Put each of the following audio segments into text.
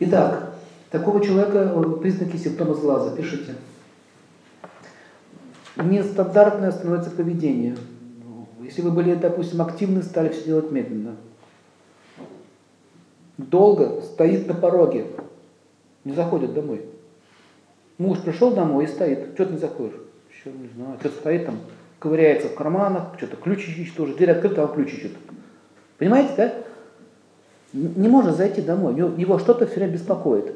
Итак, такого человека э, признаки симптома глаза. Пишите. Нестандартное становится поведение. Если вы были, допустим, активны, стали все делать медленно. Долго стоит на пороге, не заходит домой. Муж пришел домой и стоит. Что ты не заходишь? Еще не знаю. Что-то стоит там, ковыряется в карманах, что-то ключ ищет тоже. Дверь открыта, а он ключ ищет. Понимаете, да? Не может зайти домой. Его что-то все время беспокоит.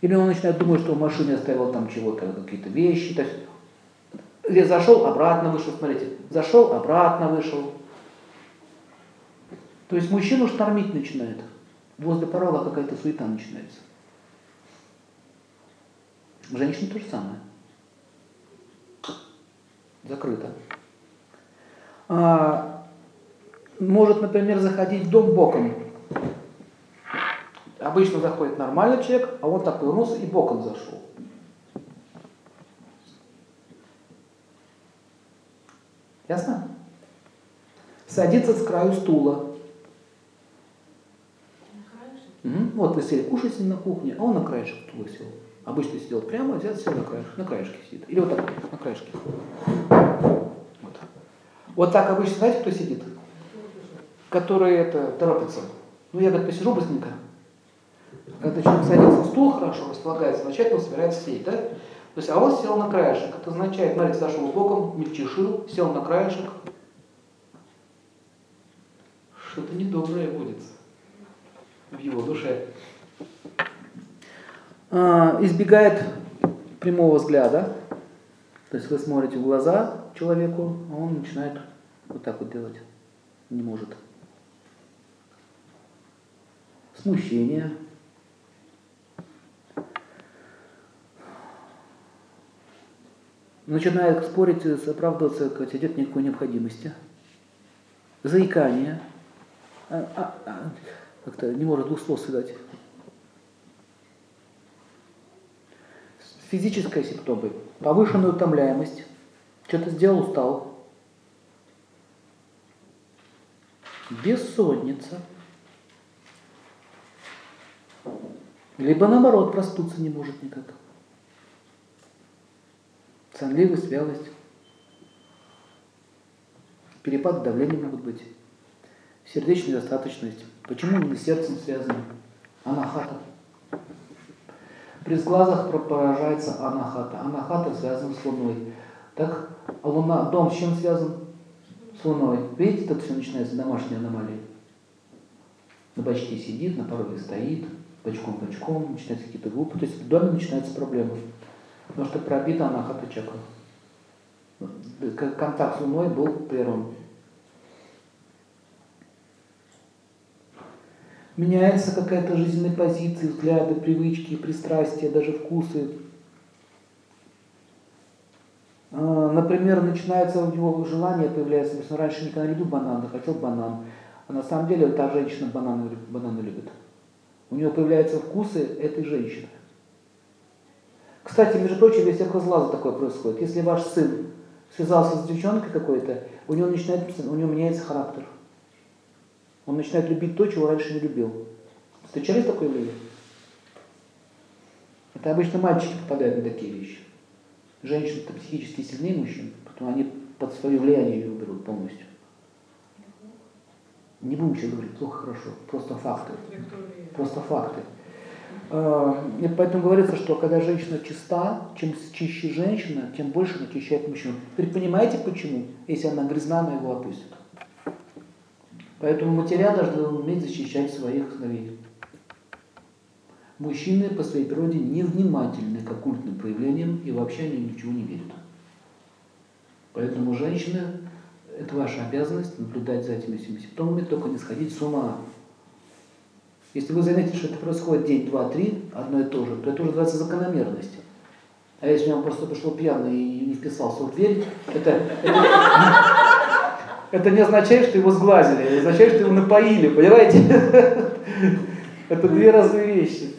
Или он начинает думать, что в машине оставил там чего-то, какие-то вещи. Есть, или зашел, обратно вышел, смотрите. Зашел, обратно вышел. То есть мужчину штормить начинает. Возле порога какая-то суета начинается. Женщина то же самое. Закрыто. А, может, например, заходить в дом боком. Обычно заходит нормальный человек, а он так повернулся и боком зашел. Ясно? Садится с краю стула. Угу. Вот вы сели кушать на кухне, а он на краешек стула сел. Обычно сидел прямо, а взял сел на краешке, на краешке сидит. Или вот так, на краешке. Вот. вот так обычно, знаете, кто сидит? Которые это торопятся. Ну, я так посижу быстренько. Когда человек садится в стул, хорошо располагается, означает, он собирается сидеть, да? То есть, а он сел на краешек. Это означает, смотрите, зашел боком, мельчешил, сел на краешек. Что-то недоброе будет в его душе. А, избегает прямого взгляда. То есть вы смотрите в глаза человеку, а он начинает вот так вот делать. Не может. Смущение. Начинает спорить, оправдываться, хотя нет никакой необходимости. Заикание. А, а, а, как-то не может двух слов связать. Физические симптомы. Повышенная утомляемость. Что-то сделал, устал. Бессонница. Либо наоборот, проснуться не может никак. Сонливость, вялость. Перепад давления могут быть. Сердечная достаточность. Почему не с сердцем связано? Анахата. При сглазах поражается анахата. Анахата связан с Луной. Так, а Луна, дом с чем связан? С Луной. Видите, тут все начинается домашние аномалии. На бачке сидит, на пороге стоит, бочком-бочком, начинаются какие-то группы. То есть в доме начинаются проблемы. Потому что пробита анахата чакра. Контакт с Луной был прерван. меняется какая-то жизненная позиция, взгляды, привычки, пристрастия, даже вкусы. А, например, начинается у него желание появляется, если раньше никогда не любил банан, хотел банан, а на самом деле та женщина бананы, бананы любит. У него появляются вкусы этой женщины. Кстати, между прочим, весь глаза такое происходит. Если ваш сын связался с девчонкой какой-то, у него начинает, у него меняется характер. Он начинает любить то, чего раньше не любил. Встречались такое явление? Это обычно мальчики попадают на такие вещи. Женщины-то психически сильнее мужчин, потом они под свое влияние ее берут полностью. Не будем сейчас говорить плохо, хорошо, просто факты. Просто факты. А, и поэтому говорится, что когда женщина чиста, чем чище женщина, тем больше она очищает мужчину. Теперь понимаете почему? Если она грязна, она его опустит. Поэтому матеря должны уметь защищать своих сыновей. Мужчины по своей природе невнимательны к оккультным проявлениям и вообще они ничего не верят. Поэтому женщины, это ваша обязанность наблюдать за этими всеми симптомами, только не сходить с ума. Если вы заметите, что это происходит день, два, три, одно и то же, то это уже называется закономерность. А если он просто пришел пьяный и не вписался в дверь, это, это, это не означает, что его сглазили, это означает, что его напоили, понимаете? Это две разные вещи.